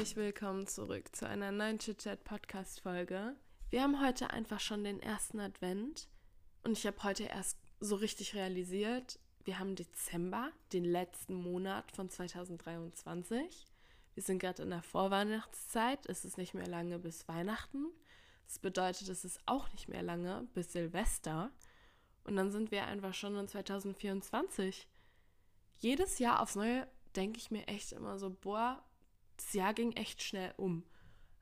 herzlich willkommen zurück zu einer neuen Chit-Chat Podcast Folge. Wir haben heute einfach schon den ersten Advent und ich habe heute erst so richtig realisiert, wir haben Dezember, den letzten Monat von 2023. Wir sind gerade in der Vorweihnachtszeit, es ist nicht mehr lange bis Weihnachten. Das bedeutet, es ist auch nicht mehr lange bis Silvester. Und dann sind wir einfach schon in 2024. Jedes Jahr aufs Neue denke ich mir echt immer so, boah, das Jahr ging echt schnell um.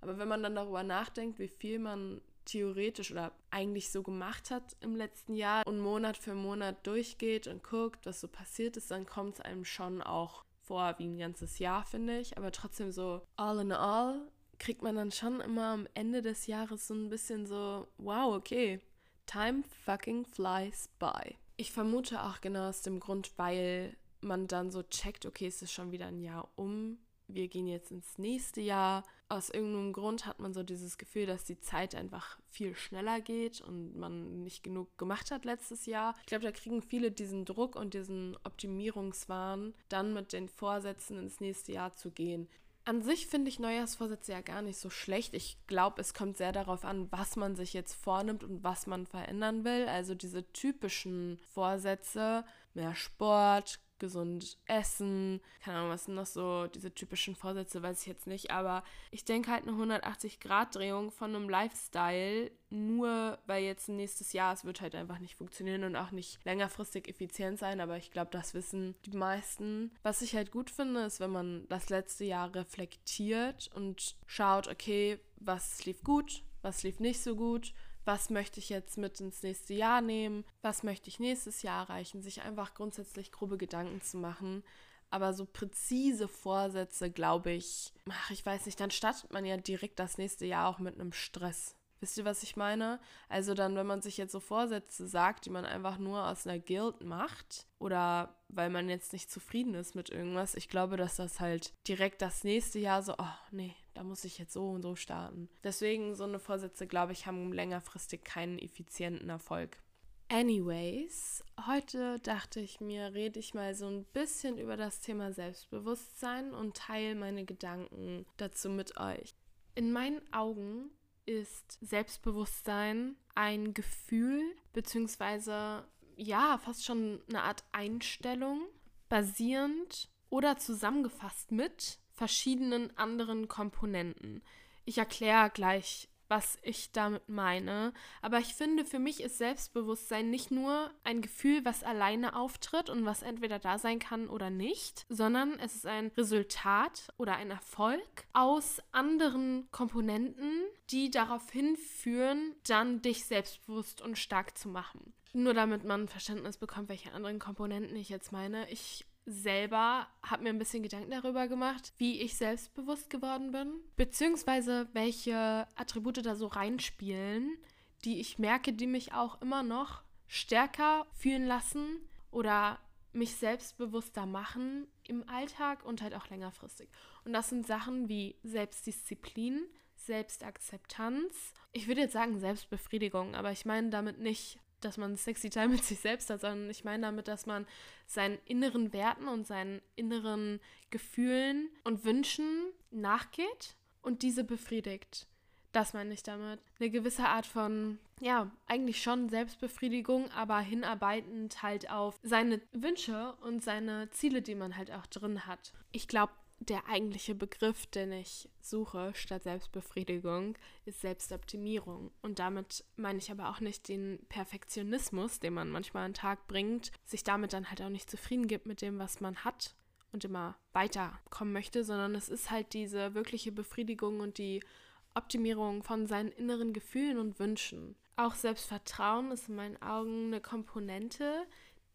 Aber wenn man dann darüber nachdenkt, wie viel man theoretisch oder eigentlich so gemacht hat im letzten Jahr und Monat für Monat durchgeht und guckt, was so passiert ist, dann kommt es einem schon auch vor wie ein ganzes Jahr, finde ich. Aber trotzdem so all in all kriegt man dann schon immer am Ende des Jahres so ein bisschen so, wow, okay, time fucking flies by. Ich vermute auch genau aus dem Grund, weil man dann so checkt, okay, es ist schon wieder ein Jahr um, wir gehen jetzt ins nächste Jahr. Aus irgendeinem Grund hat man so dieses Gefühl, dass die Zeit einfach viel schneller geht und man nicht genug gemacht hat letztes Jahr. Ich glaube, da kriegen viele diesen Druck und diesen Optimierungswahn, dann mit den Vorsätzen ins nächste Jahr zu gehen. An sich finde ich Neujahrsvorsätze ja gar nicht so schlecht. Ich glaube, es kommt sehr darauf an, was man sich jetzt vornimmt und was man verändern will. Also diese typischen Vorsätze, mehr Sport, gesund essen, keine Ahnung, was sind noch so diese typischen Vorsätze, weiß ich jetzt nicht, aber ich denke halt eine 180-Grad-Drehung von einem Lifestyle, nur weil jetzt nächstes Jahr, es wird halt einfach nicht funktionieren und auch nicht längerfristig effizient sein, aber ich glaube, das wissen die meisten. Was ich halt gut finde, ist, wenn man das letzte Jahr reflektiert und schaut, okay, was lief gut, was lief nicht so gut was möchte ich jetzt mit ins nächste Jahr nehmen, was möchte ich nächstes Jahr erreichen, sich einfach grundsätzlich grobe Gedanken zu machen. Aber so präzise Vorsätze, glaube ich, ach, ich weiß nicht, dann startet man ja direkt das nächste Jahr auch mit einem Stress. Wisst ihr, was ich meine? Also dann, wenn man sich jetzt so Vorsätze sagt, die man einfach nur aus einer Guild macht oder weil man jetzt nicht zufrieden ist mit irgendwas, ich glaube, dass das halt direkt das nächste Jahr so, oh nee, da muss ich jetzt so und so starten. Deswegen so eine Vorsätze, glaube ich, haben längerfristig keinen effizienten Erfolg. Anyways, heute dachte ich mir, rede ich mal so ein bisschen über das Thema Selbstbewusstsein und teile meine Gedanken dazu mit euch. In meinen Augen ist Selbstbewusstsein ein Gefühl, beziehungsweise ja, fast schon eine Art Einstellung, basierend oder zusammengefasst mit verschiedenen anderen Komponenten. Ich erkläre gleich, was ich damit meine, aber ich finde, für mich ist Selbstbewusstsein nicht nur ein Gefühl, was alleine auftritt und was entweder da sein kann oder nicht, sondern es ist ein Resultat oder ein Erfolg aus anderen Komponenten, die darauf hinführen, dann dich selbstbewusst und stark zu machen. Nur damit man Verständnis bekommt, welche anderen Komponenten ich jetzt meine. Ich selber habe mir ein bisschen Gedanken darüber gemacht, wie ich selbstbewusst geworden bin, beziehungsweise welche Attribute da so reinspielen, die ich merke, die mich auch immer noch stärker fühlen lassen oder mich selbstbewusster machen im Alltag und halt auch längerfristig. Und das sind Sachen wie Selbstdisziplin, Selbstakzeptanz. Ich würde jetzt sagen Selbstbefriedigung, aber ich meine damit nicht dass man sexy Time mit sich selbst hat, sondern ich meine damit, dass man seinen inneren Werten und seinen inneren Gefühlen und Wünschen nachgeht und diese befriedigt. Das meine ich damit. Eine gewisse Art von, ja, eigentlich schon Selbstbefriedigung, aber hinarbeitend halt auf seine Wünsche und seine Ziele, die man halt auch drin hat. Ich glaube, der eigentliche Begriff, den ich suche statt Selbstbefriedigung, ist Selbstoptimierung. Und damit meine ich aber auch nicht den Perfektionismus, den man manchmal an den Tag bringt, sich damit dann halt auch nicht zufrieden gibt mit dem, was man hat und immer weiterkommen möchte, sondern es ist halt diese wirkliche Befriedigung und die Optimierung von seinen inneren Gefühlen und Wünschen. Auch Selbstvertrauen ist in meinen Augen eine Komponente,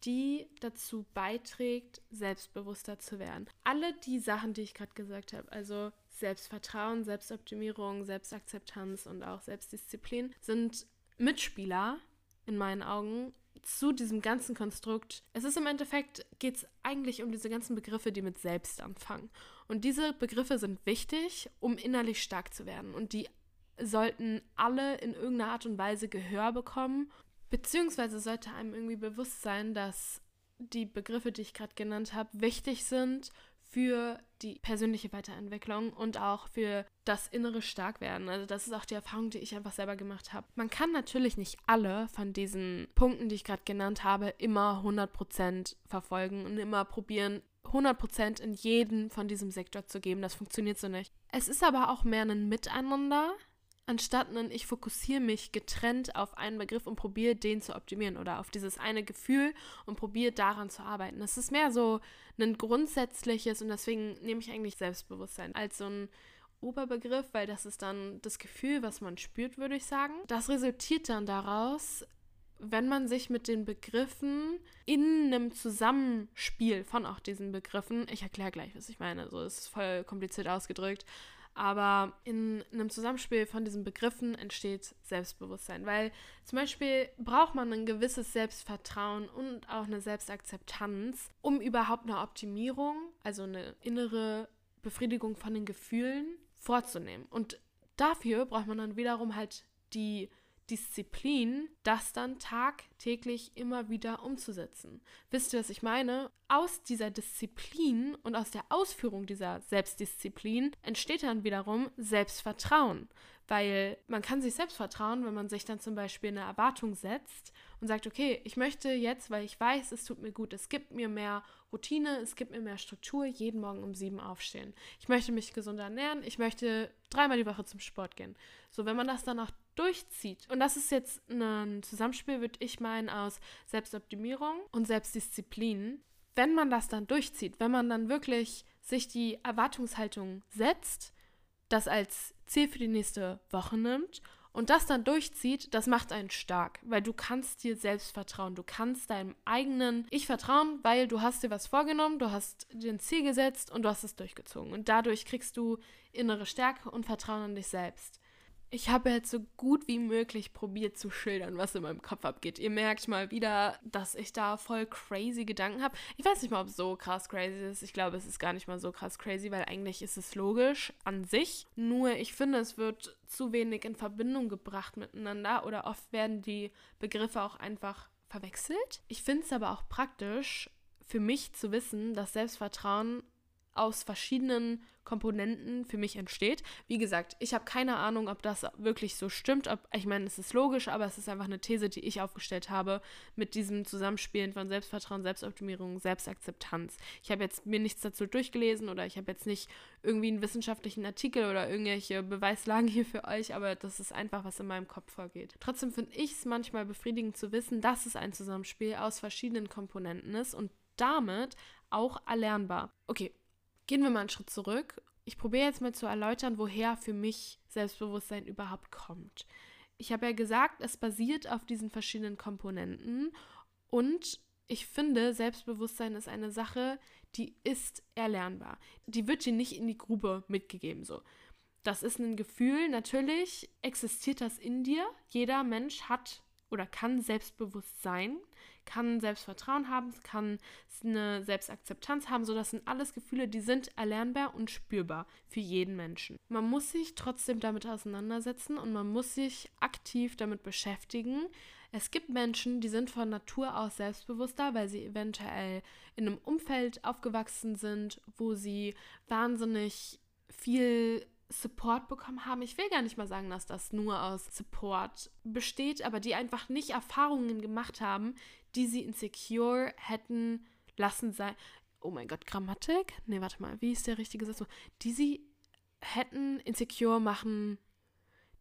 die dazu beiträgt, selbstbewusster zu werden. Alle die Sachen, die ich gerade gesagt habe, also Selbstvertrauen, Selbstoptimierung, Selbstakzeptanz und auch Selbstdisziplin, sind Mitspieler in meinen Augen zu diesem ganzen Konstrukt. Es ist im Endeffekt, geht es eigentlich um diese ganzen Begriffe, die mit Selbst anfangen. Und diese Begriffe sind wichtig, um innerlich stark zu werden. Und die sollten alle in irgendeiner Art und Weise Gehör bekommen Beziehungsweise sollte einem irgendwie bewusst sein, dass die Begriffe, die ich gerade genannt habe, wichtig sind für die persönliche Weiterentwicklung und auch für das innere Starkwerden. Also das ist auch die Erfahrung, die ich einfach selber gemacht habe. Man kann natürlich nicht alle von diesen Punkten, die ich gerade genannt habe, immer 100% verfolgen und immer probieren, 100% in jeden von diesem Sektor zu geben. Das funktioniert so nicht. Es ist aber auch mehr ein Miteinander, anstatt ein ich fokussiere mich getrennt auf einen Begriff und probiere den zu optimieren oder auf dieses eine Gefühl und probiere daran zu arbeiten. Es ist mehr so ein grundsätzliches und deswegen nehme ich eigentlich Selbstbewusstsein als so ein Oberbegriff, weil das ist dann das Gefühl, was man spürt, würde ich sagen. Das resultiert dann daraus, wenn man sich mit den Begriffen in einem Zusammenspiel von auch diesen Begriffen, ich erkläre gleich, was ich meine, so ist voll kompliziert ausgedrückt, aber in einem Zusammenspiel von diesen Begriffen entsteht Selbstbewusstsein, weil zum Beispiel braucht man ein gewisses Selbstvertrauen und auch eine Selbstakzeptanz, um überhaupt eine Optimierung, also eine innere Befriedigung von den Gefühlen vorzunehmen. Und dafür braucht man dann wiederum halt die Disziplin, das dann tagtäglich immer wieder umzusetzen. Wisst ihr, was ich meine? Aus dieser Disziplin und aus der Ausführung dieser Selbstdisziplin entsteht dann wiederum Selbstvertrauen. Weil man kann sich selbst vertrauen, wenn man sich dann zum Beispiel eine Erwartung setzt und sagt, okay, ich möchte jetzt, weil ich weiß, es tut mir gut, es gibt mir mehr Routine, es gibt mir mehr Struktur, jeden Morgen um sieben aufstehen. Ich möchte mich gesund ernähren, ich möchte dreimal die Woche zum Sport gehen. So, wenn man das dann auch durchzieht. Und das ist jetzt ein Zusammenspiel, würde ich meinen, aus Selbstoptimierung und Selbstdisziplin. Wenn man das dann durchzieht, wenn man dann wirklich sich die Erwartungshaltung setzt, das als Ziel für die nächste Woche nimmt und das dann durchzieht, das macht einen stark, weil du kannst dir selbst vertrauen. Du kannst deinem eigenen Ich vertrauen, weil du hast dir was vorgenommen, du hast dir ein Ziel gesetzt und du hast es durchgezogen. Und dadurch kriegst du innere Stärke und Vertrauen an dich selbst. Ich habe jetzt so gut wie möglich probiert zu schildern, was in meinem Kopf abgeht. Ihr merkt mal wieder, dass ich da voll crazy Gedanken habe. Ich weiß nicht mal, ob es so krass crazy ist. Ich glaube, es ist gar nicht mal so krass crazy, weil eigentlich ist es logisch an sich. Nur ich finde, es wird zu wenig in Verbindung gebracht miteinander oder oft werden die Begriffe auch einfach verwechselt. Ich finde es aber auch praktisch für mich zu wissen, dass Selbstvertrauen aus verschiedenen Komponenten für mich entsteht. Wie gesagt, ich habe keine Ahnung, ob das wirklich so stimmt. Ob, ich meine, es ist logisch, aber es ist einfach eine These, die ich aufgestellt habe mit diesem Zusammenspielen von Selbstvertrauen, Selbstoptimierung, Selbstakzeptanz. Ich habe jetzt mir nichts dazu durchgelesen oder ich habe jetzt nicht irgendwie einen wissenschaftlichen Artikel oder irgendwelche Beweislagen hier für euch, aber das ist einfach, was in meinem Kopf vorgeht. Trotzdem finde ich es manchmal befriedigend zu wissen, dass es ein Zusammenspiel aus verschiedenen Komponenten ist und damit auch erlernbar. Okay, Gehen wir mal einen Schritt zurück. Ich probiere jetzt mal zu erläutern, woher für mich Selbstbewusstsein überhaupt kommt. Ich habe ja gesagt, es basiert auf diesen verschiedenen Komponenten und ich finde, Selbstbewusstsein ist eine Sache, die ist erlernbar. Die wird dir nicht in die Grube mitgegeben so. Das ist ein Gefühl, natürlich existiert das in dir. Jeder Mensch hat oder kann selbstbewusst sein kann Selbstvertrauen haben, kann eine Selbstakzeptanz haben. So, das sind alles Gefühle, die sind erlernbar und spürbar für jeden Menschen. Man muss sich trotzdem damit auseinandersetzen und man muss sich aktiv damit beschäftigen. Es gibt Menschen, die sind von Natur aus selbstbewusster, weil sie eventuell in einem Umfeld aufgewachsen sind, wo sie wahnsinnig viel Support bekommen haben. Ich will gar nicht mal sagen, dass das nur aus Support besteht, aber die einfach nicht Erfahrungen gemacht haben, die sie insecure hätten lassen sein. Oh mein Gott, Grammatik? Nee, warte mal, wie ist der richtige Satz? Die sie hätten insecure machen,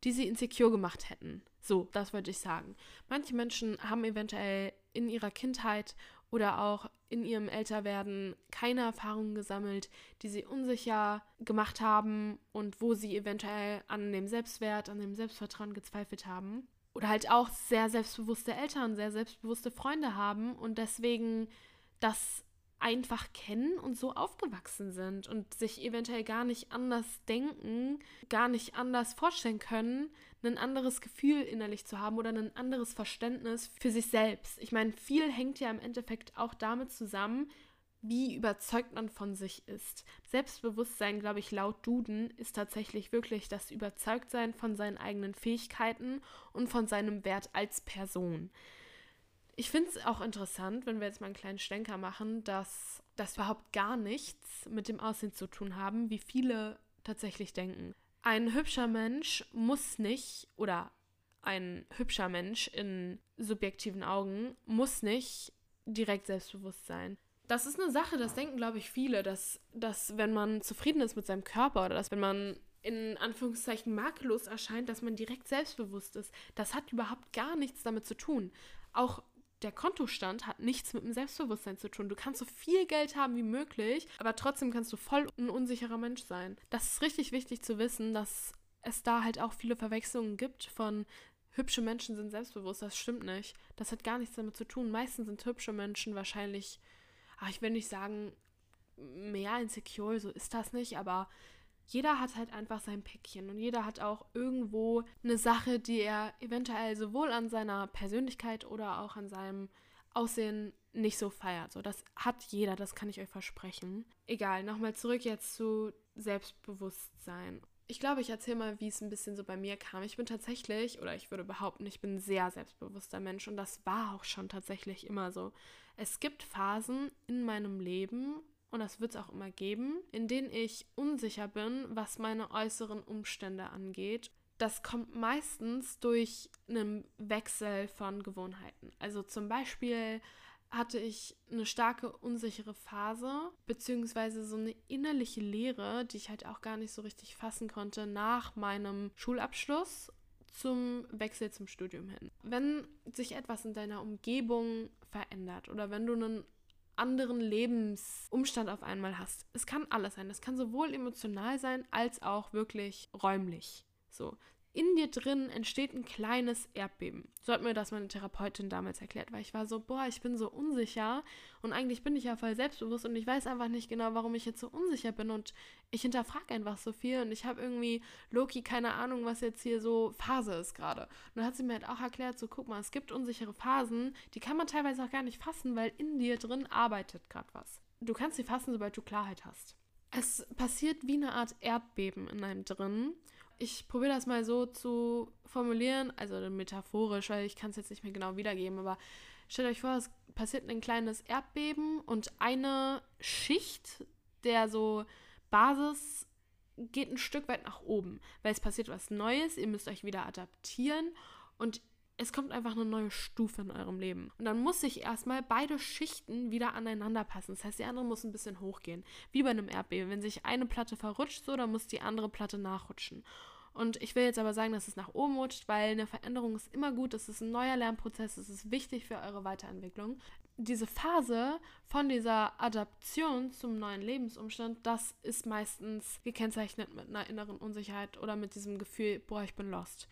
die sie insecure gemacht hätten. So, das wollte ich sagen. Manche Menschen haben eventuell in ihrer Kindheit oder auch in ihrem Älterwerden keine Erfahrungen gesammelt, die sie unsicher gemacht haben und wo sie eventuell an dem Selbstwert, an dem Selbstvertrauen gezweifelt haben. Oder halt auch sehr selbstbewusste Eltern, sehr selbstbewusste Freunde haben und deswegen das einfach kennen und so aufgewachsen sind und sich eventuell gar nicht anders denken, gar nicht anders vorstellen können, ein anderes Gefühl innerlich zu haben oder ein anderes Verständnis für sich selbst. Ich meine, viel hängt ja im Endeffekt auch damit zusammen, wie überzeugt man von sich ist. Selbstbewusstsein, glaube ich, laut Duden ist tatsächlich wirklich das Überzeugtsein von seinen eigenen Fähigkeiten und von seinem Wert als Person. Ich finde es auch interessant, wenn wir jetzt mal einen kleinen Schlenker machen, dass das überhaupt gar nichts mit dem Aussehen zu tun haben, wie viele tatsächlich denken. Ein hübscher Mensch muss nicht, oder ein hübscher Mensch in subjektiven Augen muss nicht direkt selbstbewusst sein. Das ist eine Sache, das denken, glaube ich, viele, dass, dass wenn man zufrieden ist mit seinem Körper oder dass wenn man in Anführungszeichen makellos erscheint, dass man direkt selbstbewusst ist. Das hat überhaupt gar nichts damit zu tun. Auch der Kontostand hat nichts mit dem Selbstbewusstsein zu tun. Du kannst so viel Geld haben wie möglich, aber trotzdem kannst du voll ein unsicherer Mensch sein. Das ist richtig wichtig zu wissen, dass es da halt auch viele Verwechslungen gibt von hübsche Menschen sind selbstbewusst. Das stimmt nicht. Das hat gar nichts damit zu tun. Meistens sind hübsche Menschen wahrscheinlich, ach, ich will nicht sagen, mehr insecure, so ist das nicht, aber jeder hat halt einfach sein Päckchen und jeder hat auch irgendwo eine Sache, die er eventuell sowohl an seiner Persönlichkeit oder auch an seinem Aussehen nicht so feiert. So, das hat jeder, das kann ich euch versprechen. Egal, nochmal zurück jetzt zu Selbstbewusstsein. Ich glaube, ich erzähle mal, wie es ein bisschen so bei mir kam. Ich bin tatsächlich, oder ich würde behaupten, ich bin ein sehr selbstbewusster Mensch und das war auch schon tatsächlich immer so. Es gibt Phasen in meinem Leben, und das wird es auch immer geben, in denen ich unsicher bin, was meine äußeren Umstände angeht. Das kommt meistens durch einen Wechsel von Gewohnheiten. Also zum Beispiel hatte ich eine starke unsichere Phase, beziehungsweise so eine innerliche Leere, die ich halt auch gar nicht so richtig fassen konnte nach meinem Schulabschluss zum Wechsel zum Studium hin. Wenn sich etwas in deiner Umgebung verändert oder wenn du einen anderen Lebensumstand auf einmal hast. Es kann alles sein. Es kann sowohl emotional sein als auch wirklich räumlich. So, in dir drin entsteht ein kleines Erdbeben. So hat mir das meine Therapeutin damals erklärt, weil ich war so, boah, ich bin so unsicher und eigentlich bin ich ja voll selbstbewusst und ich weiß einfach nicht genau, warum ich jetzt so unsicher bin und ich hinterfrage einfach so viel und ich habe irgendwie Loki keine Ahnung, was jetzt hier so Phase ist gerade. Und dann hat sie mir halt auch erklärt, so guck mal, es gibt unsichere Phasen, die kann man teilweise auch gar nicht fassen, weil in dir drin arbeitet gerade was. Du kannst sie fassen, sobald du Klarheit hast. Es passiert wie eine Art Erdbeben in einem drin ich probiere das mal so zu formulieren, also metaphorisch, weil ich kann es jetzt nicht mehr genau wiedergeben, aber stellt euch vor, es passiert ein kleines Erdbeben und eine Schicht der so Basis geht ein Stück weit nach oben, weil es passiert was Neues, ihr müsst euch wieder adaptieren und es kommt einfach eine neue Stufe in eurem Leben. Und dann muss sich erstmal beide Schichten wieder aneinander passen. Das heißt, die andere muss ein bisschen hochgehen. Wie bei einem Erdbeben. Wenn sich eine Platte verrutscht, so, dann muss die andere Platte nachrutschen. Und ich will jetzt aber sagen, dass es nach oben rutscht, weil eine Veränderung ist immer gut. Es ist ein neuer Lernprozess. Es ist wichtig für eure Weiterentwicklung. Diese Phase von dieser Adaption zum neuen Lebensumstand, das ist meistens gekennzeichnet mit einer inneren Unsicherheit oder mit diesem Gefühl, boah, ich bin lost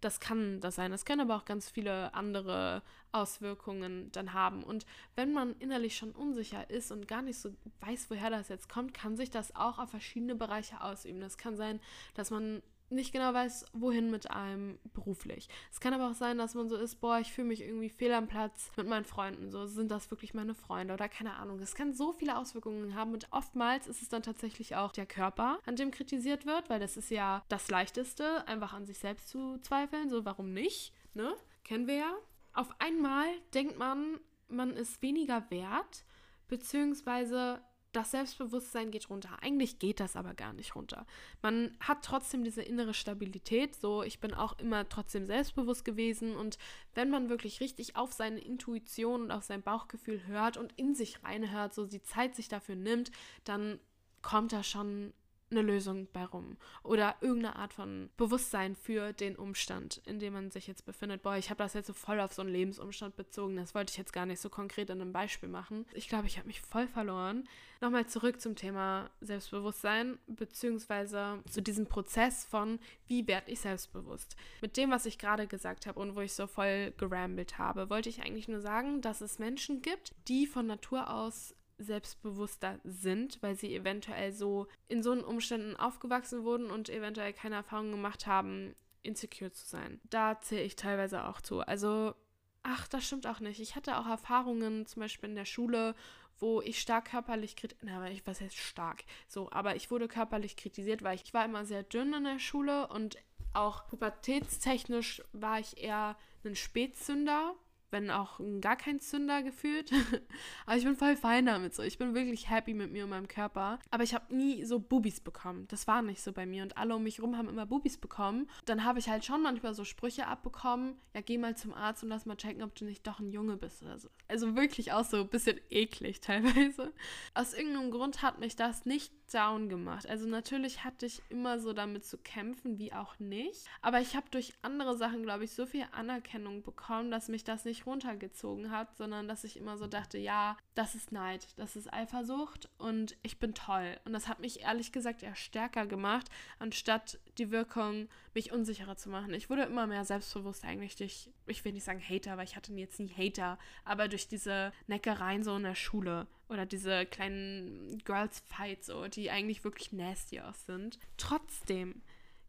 das kann das sein. Das können aber auch ganz viele andere Auswirkungen dann haben. Und wenn man innerlich schon unsicher ist und gar nicht so weiß, woher das jetzt kommt, kann sich das auch auf verschiedene Bereiche ausüben. Das kann sein, dass man nicht genau weiß, wohin mit einem beruflich. Es kann aber auch sein, dass man so ist, boah, ich fühle mich irgendwie fehl am Platz mit meinen Freunden. So sind das wirklich meine Freunde oder keine Ahnung. Es kann so viele Auswirkungen haben und oftmals ist es dann tatsächlich auch der Körper, an dem kritisiert wird, weil das ist ja das Leichteste, einfach an sich selbst zu zweifeln. So, warum nicht? Ne? Kennen wir ja. Auf einmal denkt man, man ist weniger wert, beziehungsweise das Selbstbewusstsein geht runter. Eigentlich geht das aber gar nicht runter. Man hat trotzdem diese innere Stabilität. So, ich bin auch immer trotzdem selbstbewusst gewesen. Und wenn man wirklich richtig auf seine Intuition und auf sein Bauchgefühl hört und in sich reinhört, so die Zeit sich dafür nimmt, dann kommt da schon eine Lösung bei rum oder irgendeine Art von Bewusstsein für den Umstand, in dem man sich jetzt befindet. Boah, ich habe das jetzt so voll auf so einen Lebensumstand bezogen. Das wollte ich jetzt gar nicht so konkret in einem Beispiel machen. Ich glaube, ich habe mich voll verloren. Nochmal zurück zum Thema Selbstbewusstsein, beziehungsweise zu diesem Prozess von, wie werde ich selbstbewusst. Mit dem, was ich gerade gesagt habe und wo ich so voll gerambelt habe, wollte ich eigentlich nur sagen, dass es Menschen gibt, die von Natur aus selbstbewusster sind, weil sie eventuell so in so einen Umständen aufgewachsen wurden und eventuell keine Erfahrung gemacht haben, insecure zu sein. Da zähle ich teilweise auch zu. Also, ach, das stimmt auch nicht. Ich hatte auch Erfahrungen, zum Beispiel in der Schule, wo ich stark körperlich kritisiert, na, ich weiß jetzt stark, so, aber ich wurde körperlich kritisiert, weil ich, ich war immer sehr dünn in der Schule und auch pubertätstechnisch war ich eher ein Spätzünder wenn auch gar kein Zünder gefühlt. Aber ich bin voll fein damit so. Ich bin wirklich happy mit mir und meinem Körper. Aber ich habe nie so Bubis bekommen. Das war nicht so bei mir. Und alle um mich rum haben immer Bubis bekommen. Dann habe ich halt schon manchmal so Sprüche abbekommen. Ja, geh mal zum Arzt und lass mal checken, ob du nicht doch ein Junge bist oder so. Also wirklich auch so ein bisschen eklig teilweise. Aus irgendeinem Grund hat mich das nicht down gemacht. Also natürlich hatte ich immer so damit zu kämpfen, wie auch nicht. Aber ich habe durch andere Sachen, glaube ich, so viel Anerkennung bekommen, dass mich das nicht runtergezogen hat, sondern dass ich immer so dachte, ja, das ist Neid, das ist Eifersucht und ich bin toll. Und das hat mich ehrlich gesagt eher stärker gemacht, anstatt die Wirkung, mich unsicherer zu machen. Ich wurde immer mehr selbstbewusst eigentlich durch, ich will nicht sagen Hater, weil ich hatte jetzt nie Hater, aber durch diese Neckereien so in der Schule oder diese kleinen Girls Fights, so, die eigentlich wirklich nasty aus sind. Trotzdem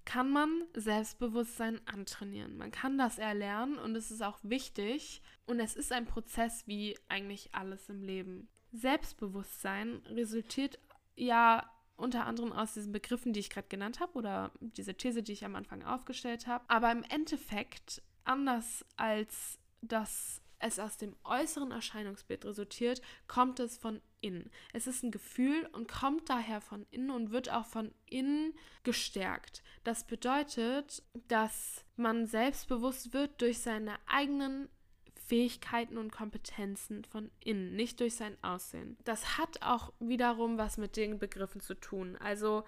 kann man Selbstbewusstsein antrainieren. Man kann das erlernen und es ist auch wichtig und es ist ein Prozess wie eigentlich alles im Leben. Selbstbewusstsein resultiert ja unter anderem aus diesen Begriffen, die ich gerade genannt habe oder diese These, die ich am Anfang aufgestellt habe. Aber im Endeffekt, anders als das es aus dem äußeren Erscheinungsbild resultiert, kommt es von innen. Es ist ein Gefühl und kommt daher von innen und wird auch von innen gestärkt. Das bedeutet, dass man selbstbewusst wird durch seine eigenen Fähigkeiten und Kompetenzen von innen, nicht durch sein Aussehen. Das hat auch wiederum was mit den Begriffen zu tun. Also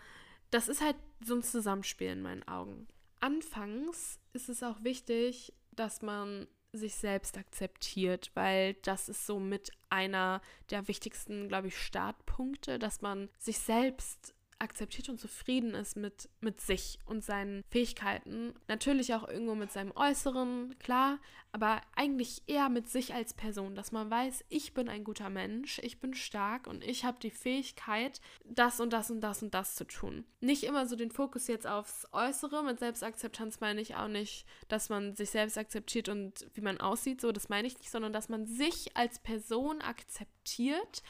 das ist halt so ein Zusammenspiel in meinen Augen. Anfangs ist es auch wichtig, dass man sich selbst akzeptiert, weil das ist so mit einer der wichtigsten, glaube ich, Startpunkte, dass man sich selbst akzeptiert und zufrieden ist mit, mit sich und seinen Fähigkeiten. Natürlich auch irgendwo mit seinem Äußeren, klar, aber eigentlich eher mit sich als Person, dass man weiß, ich bin ein guter Mensch, ich bin stark und ich habe die Fähigkeit, das und das und das und das zu tun. Nicht immer so den Fokus jetzt aufs Äußere, mit Selbstakzeptanz meine ich auch nicht, dass man sich selbst akzeptiert und wie man aussieht, so das meine ich nicht, sondern dass man sich als Person akzeptiert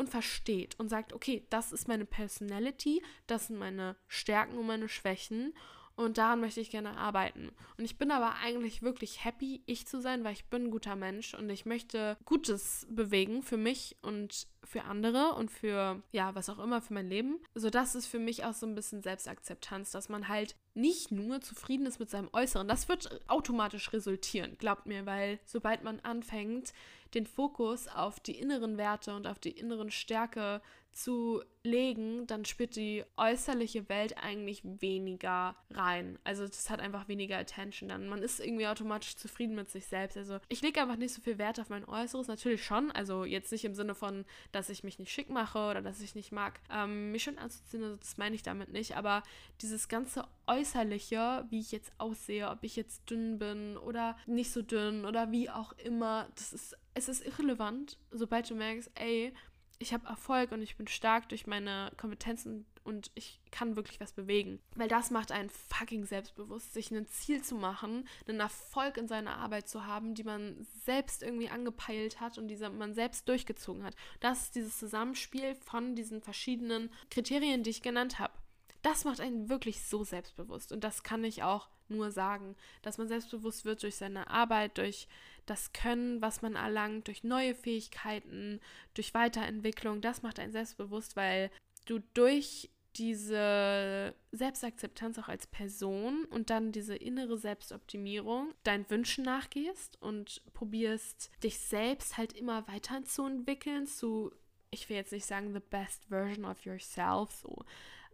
und versteht und sagt, okay, das ist meine Personality, das sind meine Stärken und meine Schwächen und daran möchte ich gerne arbeiten. Und ich bin aber eigentlich wirklich happy, ich zu sein, weil ich bin ein guter Mensch und ich möchte Gutes bewegen für mich und für andere und für, ja, was auch immer, für mein Leben. So, das ist für mich auch so ein bisschen Selbstakzeptanz, dass man halt nicht nur zufrieden ist mit seinem Äußeren. Das wird automatisch resultieren, glaubt mir, weil sobald man anfängt, den Fokus auf die inneren Werte und auf die inneren Stärke zu legen, dann spielt die äußerliche Welt eigentlich weniger rein. Also das hat einfach weniger Attention dann. Man ist irgendwie automatisch zufrieden mit sich selbst. Also ich lege einfach nicht so viel Wert auf mein Äußeres. Natürlich schon. Also jetzt nicht im Sinne von, dass ich mich nicht schick mache oder dass ich nicht mag, ähm, mich schon anzuziehen. Also das meine ich damit nicht. Aber dieses ganze Äußerliche, wie ich jetzt aussehe, ob ich jetzt dünn bin oder nicht so dünn oder wie auch immer, das ist es ist irrelevant, sobald du merkst, ey, ich habe Erfolg und ich bin stark durch meine Kompetenzen und ich kann wirklich was bewegen. Weil das macht einen fucking selbstbewusst, sich ein Ziel zu machen, einen Erfolg in seiner Arbeit zu haben, die man selbst irgendwie angepeilt hat und die man selbst durchgezogen hat. Das ist dieses Zusammenspiel von diesen verschiedenen Kriterien, die ich genannt habe. Das macht einen wirklich so selbstbewusst und das kann ich auch nur sagen, dass man selbstbewusst wird durch seine Arbeit, durch das Können, was man erlangt, durch neue Fähigkeiten, durch Weiterentwicklung, das macht einen selbstbewusst, weil du durch diese Selbstakzeptanz auch als Person und dann diese innere Selbstoptimierung deinen Wünschen nachgehst und probierst, dich selbst halt immer weiterzuentwickeln, zu, ich will jetzt nicht sagen, the best version of yourself, so,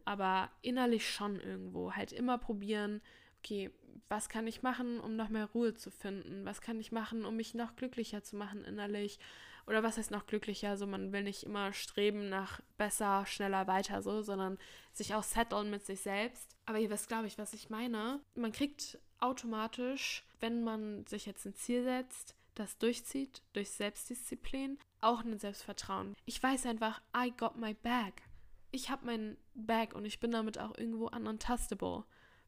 aber innerlich schon irgendwo. Halt immer probieren, okay, was kann ich machen, um noch mehr Ruhe zu finden? Was kann ich machen, um mich noch glücklicher zu machen innerlich? Oder was heißt noch glücklicher? So, man will nicht immer streben nach besser, schneller, weiter so, sondern sich auch settlen mit sich selbst. Aber ihr wisst, glaube ich, was ich meine. Man kriegt automatisch, wenn man sich jetzt ein Ziel setzt, das durchzieht, durch Selbstdisziplin, auch ein Selbstvertrauen. Ich weiß einfach, I got my bag. Ich habe mein Bag und ich bin damit auch irgendwo untastable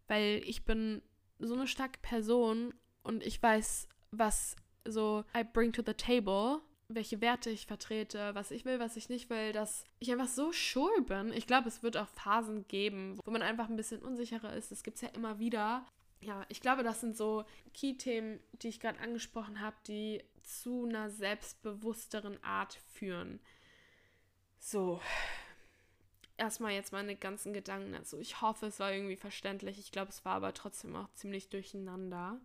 weil ich bin so eine starke Person und ich weiß, was so I bring to the table, welche Werte ich vertrete, was ich will, was ich nicht will, dass ich einfach so sure bin. Ich glaube, es wird auch Phasen geben, wo man einfach ein bisschen unsicherer ist. Das gibt es ja immer wieder. Ja, ich glaube, das sind so Key-Themen, die ich gerade angesprochen habe, die zu einer selbstbewussteren Art führen. So, erstmal jetzt meine ganzen Gedanken dazu. Ich hoffe, es war irgendwie verständlich. Ich glaube, es war aber trotzdem auch ziemlich durcheinander.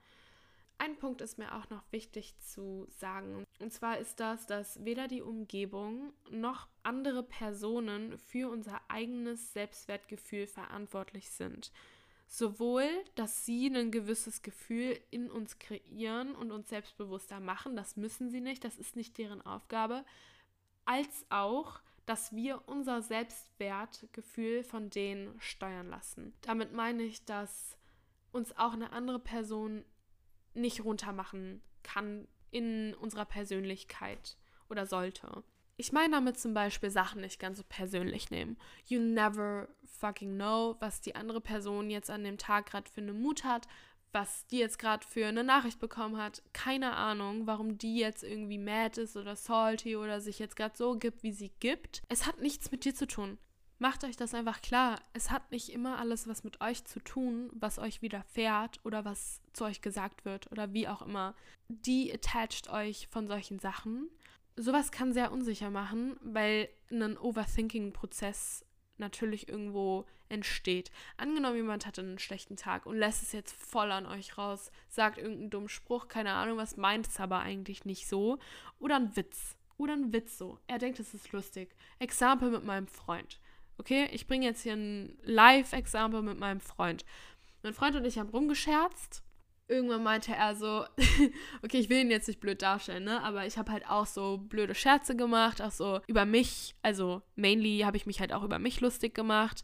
Ein Punkt ist mir auch noch wichtig zu sagen. Und zwar ist das, dass weder die Umgebung noch andere Personen für unser eigenes Selbstwertgefühl verantwortlich sind. Sowohl, dass sie ein gewisses Gefühl in uns kreieren und uns selbstbewusster machen, das müssen sie nicht, das ist nicht deren Aufgabe, als auch, dass wir unser Selbstwertgefühl von denen steuern lassen. Damit meine ich, dass uns auch eine andere Person nicht runtermachen kann in unserer Persönlichkeit oder sollte. Ich meine damit zum Beispiel Sachen nicht ganz so persönlich nehmen. You never fucking know, was die andere Person jetzt an dem Tag gerade für eine Mut hat, was die jetzt gerade für eine Nachricht bekommen hat. Keine Ahnung, warum die jetzt irgendwie mad ist oder salty oder sich jetzt gerade so gibt, wie sie gibt. Es hat nichts mit dir zu tun. Macht euch das einfach klar. Es hat nicht immer alles was mit euch zu tun, was euch widerfährt oder was zu euch gesagt wird oder wie auch immer. Die attached euch von solchen Sachen. Sowas kann sehr unsicher machen, weil ein Overthinking-Prozess natürlich irgendwo entsteht. Angenommen, jemand hatte einen schlechten Tag und lässt es jetzt voll an euch raus, sagt irgendeinen dummen Spruch, keine Ahnung, was meint es aber eigentlich nicht so. Oder ein Witz. Oder ein Witz so. Er denkt, es ist lustig. Example mit meinem Freund. Okay, ich bringe jetzt hier ein Live-Example mit meinem Freund. Mein Freund und ich haben rumgescherzt irgendwann meinte er so, okay, ich will ihn jetzt nicht blöd darstellen, ne? Aber ich habe halt auch so blöde Scherze gemacht, auch so über mich. Also mainly habe ich mich halt auch über mich lustig gemacht.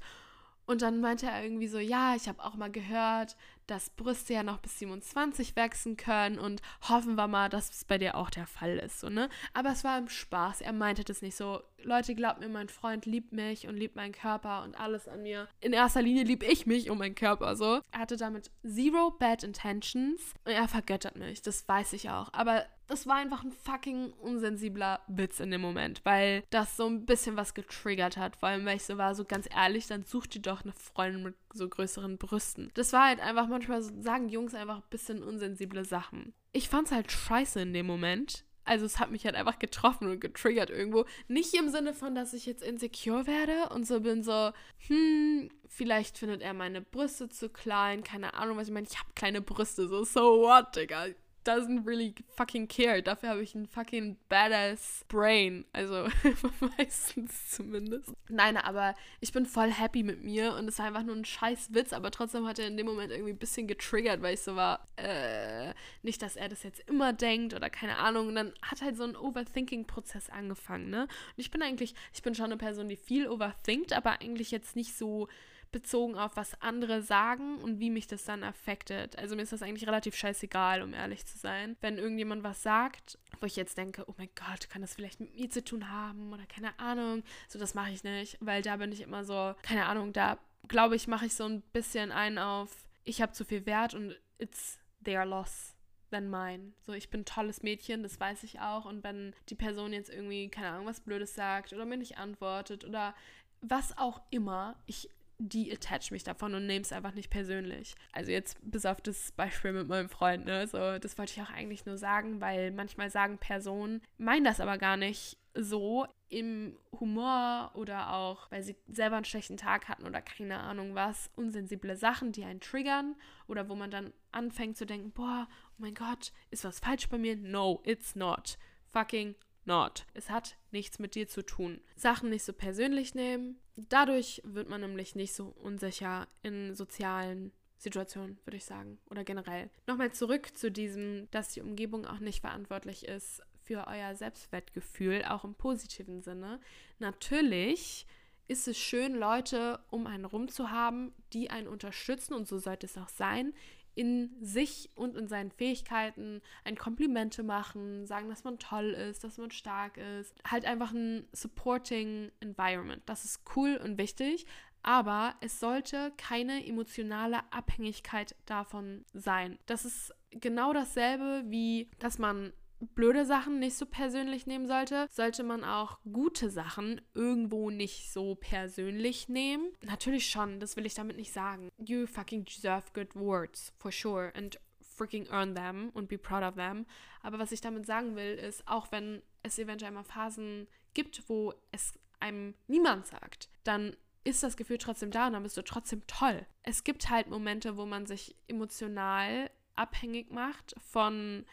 Und dann meinte er irgendwie so, ja, ich habe auch mal gehört, dass Brüste ja noch bis 27 wachsen können und hoffen wir mal, dass es bei dir auch der Fall ist, so, ne? Aber es war im Spaß, er meinte das nicht so, Leute, glaubt mir, mein Freund liebt mich und liebt meinen Körper und alles an mir. In erster Linie liebe ich mich und meinen Körper, so. Er hatte damit zero bad intentions und er vergöttert mich, das weiß ich auch. Aber das war einfach ein fucking unsensibler Witz in dem Moment, weil das so ein bisschen was getriggert hat. Vor allem, weil ich so war, so ganz ehrlich, dann such dir doch eine Freundin mit so größeren Brüsten. Das war halt einfach, manchmal sagen Jungs einfach ein bisschen unsensible Sachen. Ich fand's halt scheiße in dem Moment. Also es hat mich halt einfach getroffen und getriggert irgendwo. Nicht im Sinne von, dass ich jetzt insecure werde und so bin so, hm, vielleicht findet er meine Brüste zu klein, keine Ahnung, was ich meine. Ich habe kleine Brüste, so so what, Digga doesn't really fucking care. Dafür habe ich ein fucking badass Brain. Also meistens zumindest. Nein, aber ich bin voll happy mit mir und es war einfach nur ein scheiß Witz, aber trotzdem hat er in dem Moment irgendwie ein bisschen getriggert, weil ich so war, äh, nicht, dass er das jetzt immer denkt oder keine Ahnung. Und dann hat halt so ein Overthinking-Prozess angefangen, ne? Und ich bin eigentlich, ich bin schon eine Person, die viel overthinkt, aber eigentlich jetzt nicht so bezogen auf was andere sagen und wie mich das dann affectet. Also mir ist das eigentlich relativ scheißegal, um ehrlich zu sein. Wenn irgendjemand was sagt, wo ich jetzt denke, oh mein Gott, kann das vielleicht mit mir zu tun haben oder keine Ahnung, so das mache ich nicht, weil da bin ich immer so, keine Ahnung, da glaube ich, mache ich so ein bisschen ein auf, ich habe zu viel Wert und it's their loss than mine. So, ich bin ein tolles Mädchen, das weiß ich auch. Und wenn die Person jetzt irgendwie, keine Ahnung, was Blödes sagt oder mir nicht antwortet oder was auch immer, ich die attach mich davon und nehme es einfach nicht persönlich. Also jetzt bis auf das Beispiel mit meinem Freund, ne? So, das wollte ich auch eigentlich nur sagen, weil manchmal sagen Personen, meinen das aber gar nicht so im Humor oder auch, weil sie selber einen schlechten Tag hatten oder keine Ahnung was, unsensible Sachen, die einen triggern oder wo man dann anfängt zu denken, boah, oh mein Gott, ist was falsch bei mir? No, it's not. Fucking not. Es hat nichts mit dir zu tun. Sachen nicht so persönlich nehmen. Dadurch wird man nämlich nicht so unsicher in sozialen Situationen, würde ich sagen. Oder generell. Nochmal zurück zu diesem, dass die Umgebung auch nicht verantwortlich ist für euer Selbstwertgefühl, auch im positiven Sinne. Natürlich ist es schön, Leute um einen rum zu haben, die einen unterstützen und so sollte es auch sein, in sich und in seinen Fähigkeiten ein Komplimente machen, sagen, dass man toll ist, dass man stark ist. Halt einfach ein supporting environment. Das ist cool und wichtig, aber es sollte keine emotionale Abhängigkeit davon sein. Das ist genau dasselbe wie, dass man blöde Sachen nicht so persönlich nehmen sollte, sollte man auch gute Sachen irgendwo nicht so persönlich nehmen. Natürlich schon, das will ich damit nicht sagen. You fucking deserve good words, for sure. And freaking earn them und be proud of them. Aber was ich damit sagen will, ist, auch wenn es eventuell mal Phasen gibt, wo es einem niemand sagt, dann ist das Gefühl trotzdem da und dann bist du trotzdem toll. Es gibt halt Momente, wo man sich emotional abhängig macht von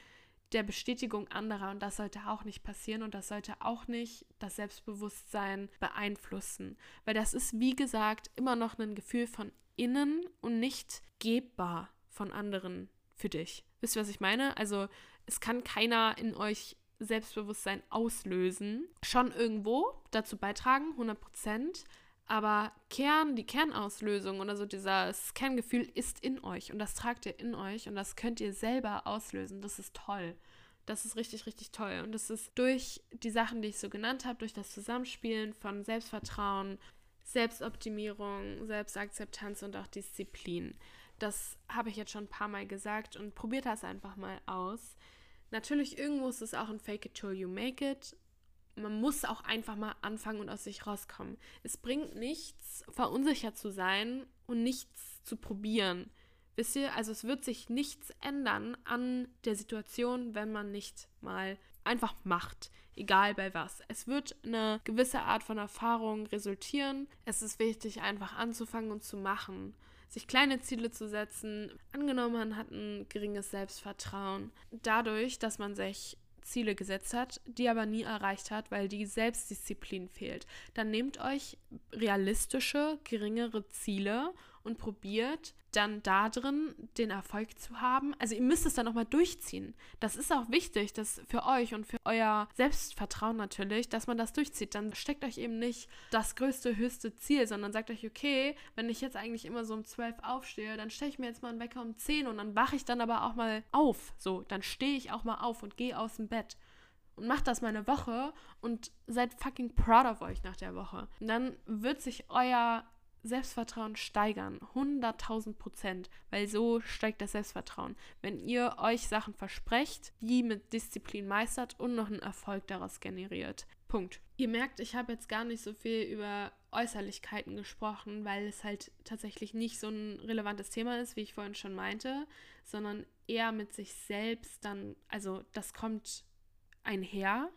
der Bestätigung anderer und das sollte auch nicht passieren und das sollte auch nicht das Selbstbewusstsein beeinflussen, weil das ist wie gesagt immer noch ein Gefühl von innen und nicht gebbar von anderen für dich. Wisst ihr, was ich meine? Also es kann keiner in euch Selbstbewusstsein auslösen. Schon irgendwo dazu beitragen, 100 Prozent. Aber Kern, die Kernauslösung oder so dieses Kerngefühl ist in euch und das tragt ihr in euch und das könnt ihr selber auslösen. Das ist toll. Das ist richtig, richtig toll. Und das ist durch die Sachen, die ich so genannt habe, durch das Zusammenspielen von Selbstvertrauen, Selbstoptimierung, Selbstakzeptanz und auch Disziplin. Das habe ich jetzt schon ein paar Mal gesagt und probiert das einfach mal aus. Natürlich, irgendwo ist es auch ein Fake it till you make it. Man muss auch einfach mal anfangen und aus sich rauskommen. Es bringt nichts, verunsichert zu sein und nichts zu probieren. Wisst ihr, also es wird sich nichts ändern an der Situation, wenn man nicht mal einfach macht, egal bei was. Es wird eine gewisse Art von Erfahrung resultieren. Es ist wichtig, einfach anzufangen und zu machen sich kleine Ziele zu setzen. Angenommen, man hat ein geringes Selbstvertrauen. Dadurch, dass man sich Ziele gesetzt hat, die aber nie erreicht hat, weil die Selbstdisziplin fehlt. Dann nehmt euch realistische, geringere Ziele und probiert dann da drin den Erfolg zu haben. Also ihr müsst es dann nochmal durchziehen. Das ist auch wichtig, dass für euch und für euer Selbstvertrauen natürlich, dass man das durchzieht. Dann steckt euch eben nicht das größte, höchste Ziel, sondern sagt euch, okay, wenn ich jetzt eigentlich immer so um 12 aufstehe, dann stelle ich mir jetzt mal einen Wecker um 10 und dann wache ich dann aber auch mal auf. So, dann stehe ich auch mal auf und gehe aus dem Bett und macht das mal eine Woche und seid fucking proud of euch nach der Woche. Und dann wird sich euer Selbstvertrauen steigern. 100.000 Prozent. Weil so steigt das Selbstvertrauen. Wenn ihr euch Sachen versprecht, die mit Disziplin meistert und noch einen Erfolg daraus generiert. Punkt. Ihr merkt, ich habe jetzt gar nicht so viel über Äußerlichkeiten gesprochen, weil es halt tatsächlich nicht so ein relevantes Thema ist, wie ich vorhin schon meinte, sondern eher mit sich selbst dann, also das kommt einher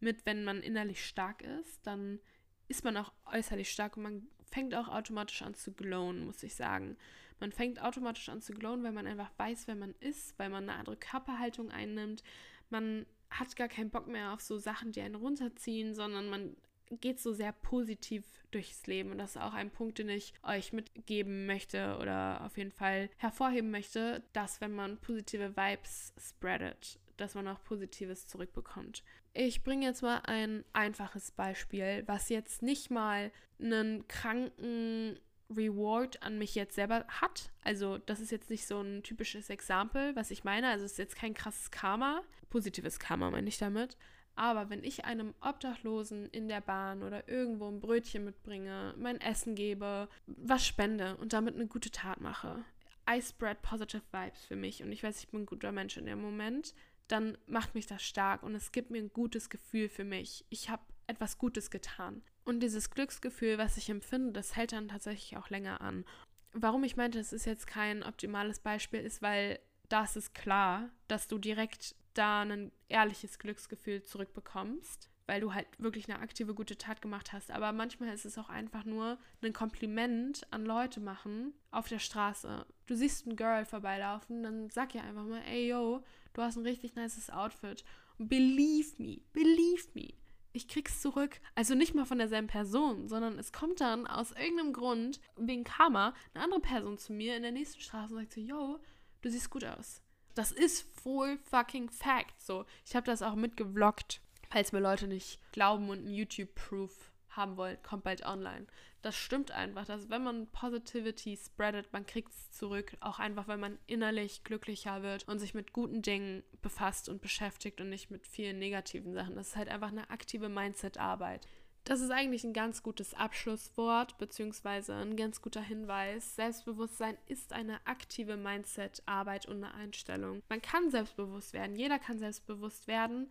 mit, wenn man innerlich stark ist, dann ist man auch äußerlich stark und man fängt auch automatisch an zu glowen, muss ich sagen. Man fängt automatisch an zu glowen, weil man einfach weiß, wer man ist, weil man eine andere Körperhaltung einnimmt. Man hat gar keinen Bock mehr auf so Sachen, die einen runterziehen, sondern man geht so sehr positiv durchs Leben. Und das ist auch ein Punkt, den ich euch mitgeben möchte oder auf jeden Fall hervorheben möchte, dass wenn man positive Vibes spreadet, dass man auch Positives zurückbekommt. Ich bringe jetzt mal ein einfaches Beispiel, was jetzt nicht mal einen kranken Reward an mich jetzt selber hat. Also das ist jetzt nicht so ein typisches Exempel, was ich meine. Also es ist jetzt kein krasses Karma. Positives Karma meine ich damit. Aber wenn ich einem Obdachlosen in der Bahn oder irgendwo ein Brötchen mitbringe, mein Essen gebe, was spende und damit eine gute Tat mache, I spread positive vibes für mich und ich weiß, ich bin ein guter Mensch in dem Moment, dann macht mich das stark und es gibt mir ein gutes Gefühl für mich. Ich habe etwas Gutes getan. Und dieses Glücksgefühl, was ich empfinde, das hält dann tatsächlich auch länger an. Warum ich meinte, es ist jetzt kein optimales Beispiel, ist, weil da ist klar, dass du direkt da ein ehrliches Glücksgefühl zurückbekommst, weil du halt wirklich eine aktive, gute Tat gemacht hast. Aber manchmal ist es auch einfach nur ein Kompliment an Leute machen auf der Straße. Du siehst ein Girl vorbeilaufen, dann sag ihr einfach mal, ey yo, du hast ein richtig nices Outfit. Believe me, believe me, ich krieg's zurück. Also nicht mal von derselben Person, sondern es kommt dann aus irgendeinem Grund, wegen Karma, eine andere Person zu mir in der nächsten Straße und sagt so, yo, du siehst gut aus. Das ist full fucking fact. So, ich habe das auch mitgevloggt, falls mir Leute nicht glauben und ein YouTube-Proof haben wollt, kommt bald online. Das stimmt einfach, dass wenn man Positivity spreadet, man kriegt es zurück, auch einfach, weil man innerlich glücklicher wird und sich mit guten Dingen befasst und beschäftigt und nicht mit vielen negativen Sachen. Das ist halt einfach eine aktive Mindset-Arbeit. Das ist eigentlich ein ganz gutes Abschlusswort beziehungsweise ein ganz guter Hinweis. Selbstbewusstsein ist eine aktive Mindset-Arbeit und eine Einstellung. Man kann selbstbewusst werden, jeder kann selbstbewusst werden,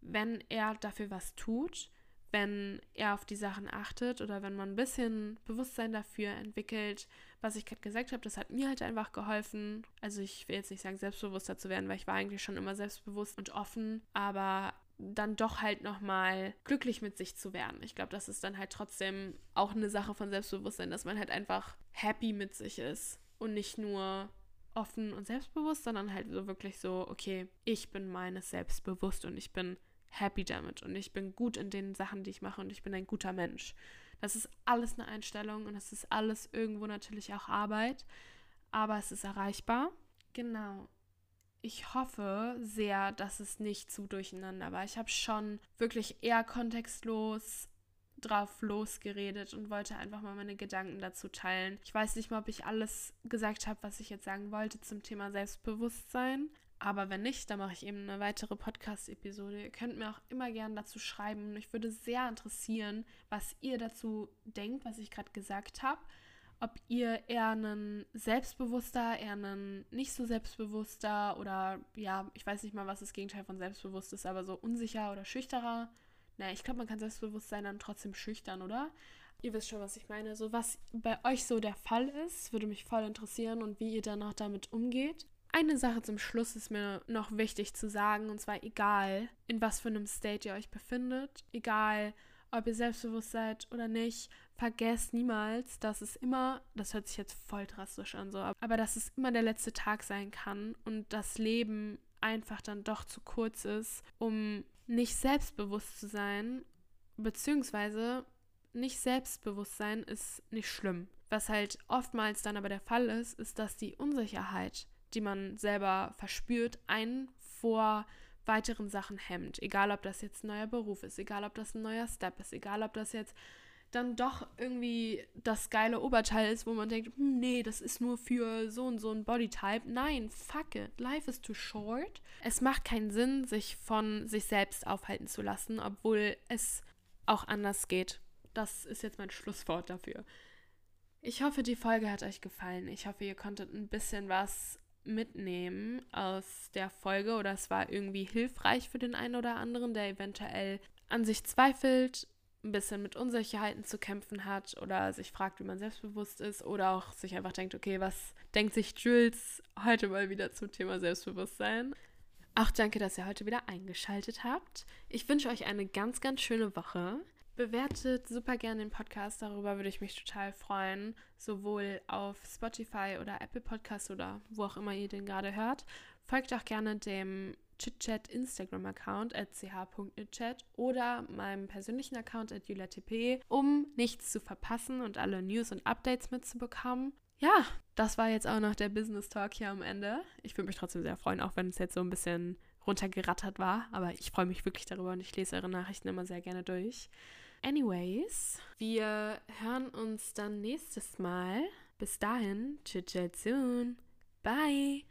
wenn er dafür was tut, wenn er auf die Sachen achtet oder wenn man ein bisschen Bewusstsein dafür entwickelt, was ich gerade gesagt habe, das hat mir halt einfach geholfen. Also ich will jetzt nicht sagen, selbstbewusster zu werden, weil ich war eigentlich schon immer selbstbewusst und offen, aber dann doch halt nochmal glücklich mit sich zu werden. Ich glaube, das ist dann halt trotzdem auch eine Sache von Selbstbewusstsein, dass man halt einfach happy mit sich ist und nicht nur offen und selbstbewusst, sondern halt so wirklich so, okay, ich bin meines selbstbewusst und ich bin happy damit und ich bin gut in den Sachen, die ich mache und ich bin ein guter Mensch. Das ist alles eine Einstellung und das ist alles irgendwo natürlich auch Arbeit, aber es ist erreichbar. Genau ich hoffe sehr, dass es nicht zu durcheinander war. Ich habe schon wirklich eher kontextlos drauf losgeredet und wollte einfach mal meine Gedanken dazu teilen. Ich weiß nicht mal, ob ich alles gesagt habe, was ich jetzt sagen wollte zum Thema Selbstbewusstsein. Aber wenn nicht, dann mache ich eben eine weitere Podcast-Episode. Ihr könnt mir auch immer gerne dazu schreiben. Mich würde sehr interessieren, was ihr dazu denkt, was ich gerade gesagt habe ob ihr eher einen selbstbewusster, eher einen nicht so selbstbewusster oder ja, ich weiß nicht mal, was das Gegenteil von selbstbewusst ist, aber so unsicher oder schüchterer. Naja, ich glaube, man kann selbstbewusst sein, dann trotzdem schüchtern, oder? Ihr wisst schon, was ich meine. So, was bei euch so der Fall ist, würde mich voll interessieren und wie ihr dann auch damit umgeht. Eine Sache zum Schluss ist mir noch wichtig zu sagen, und zwar egal, in was für einem State ihr euch befindet, egal, ob ihr selbstbewusst seid oder nicht, vergesst niemals, dass es immer, das hört sich jetzt voll drastisch an, so, aber dass es immer der letzte Tag sein kann und das Leben einfach dann doch zu kurz ist, um nicht selbstbewusst zu sein, beziehungsweise nicht Selbstbewusstsein ist nicht schlimm. Was halt oftmals dann aber der Fall ist, ist, dass die Unsicherheit, die man selber verspürt, einen vor weiteren Sachen hemmt. Egal, ob das jetzt ein neuer Beruf ist, egal, ob das ein neuer Step ist, egal, ob das jetzt dann doch irgendwie das geile Oberteil ist, wo man denkt, hm, nee, das ist nur für so und so ein Bodytype. Nein, fuck it. Life is too short. Es macht keinen Sinn, sich von sich selbst aufhalten zu lassen, obwohl es auch anders geht. Das ist jetzt mein Schlusswort dafür. Ich hoffe, die Folge hat euch gefallen. Ich hoffe, ihr konntet ein bisschen was mitnehmen aus der Folge oder es war irgendwie hilfreich für den einen oder anderen, der eventuell an sich zweifelt, ein bisschen mit Unsicherheiten zu kämpfen hat oder sich fragt, wie man selbstbewusst ist oder auch sich einfach denkt, okay, was denkt sich Jules heute mal wieder zum Thema Selbstbewusstsein? Auch danke, dass ihr heute wieder eingeschaltet habt. Ich wünsche euch eine ganz, ganz schöne Woche. Bewertet super gerne den Podcast, darüber würde ich mich total freuen, sowohl auf Spotify oder Apple Podcast oder wo auch immer ihr den gerade hört. Folgt auch gerne dem ChitChat Instagram-Account at ch.itchat oder meinem persönlichen Account at juliatp, um nichts zu verpassen und alle News und Updates mitzubekommen. Ja, das war jetzt auch noch der Business Talk hier am Ende. Ich würde mich trotzdem sehr freuen, auch wenn es jetzt so ein bisschen runtergerattert war, aber ich freue mich wirklich darüber und ich lese eure Nachrichten immer sehr gerne durch. Anyways, wir hören uns dann nächstes Mal. Bis dahin, chat soon. Bye.